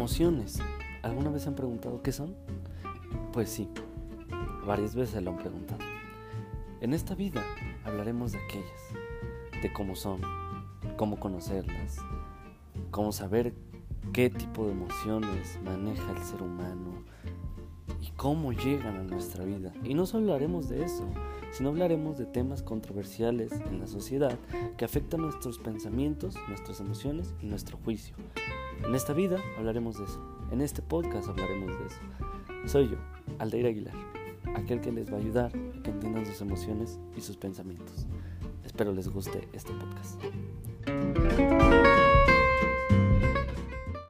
Emociones. ¿Alguna vez se han preguntado qué son? Pues sí, varias veces se lo han preguntado. En esta vida hablaremos de aquellas, de cómo son, cómo conocerlas, cómo saber qué tipo de emociones maneja el ser humano cómo llegan a nuestra vida. Y no solo hablaremos de eso, sino hablaremos de temas controversiales en la sociedad que afectan nuestros pensamientos, nuestras emociones y nuestro juicio. En esta vida hablaremos de eso. En este podcast hablaremos de eso. Soy yo, Aldeir Aguilar, aquel que les va a ayudar a que entiendan sus emociones y sus pensamientos. Espero les guste este podcast.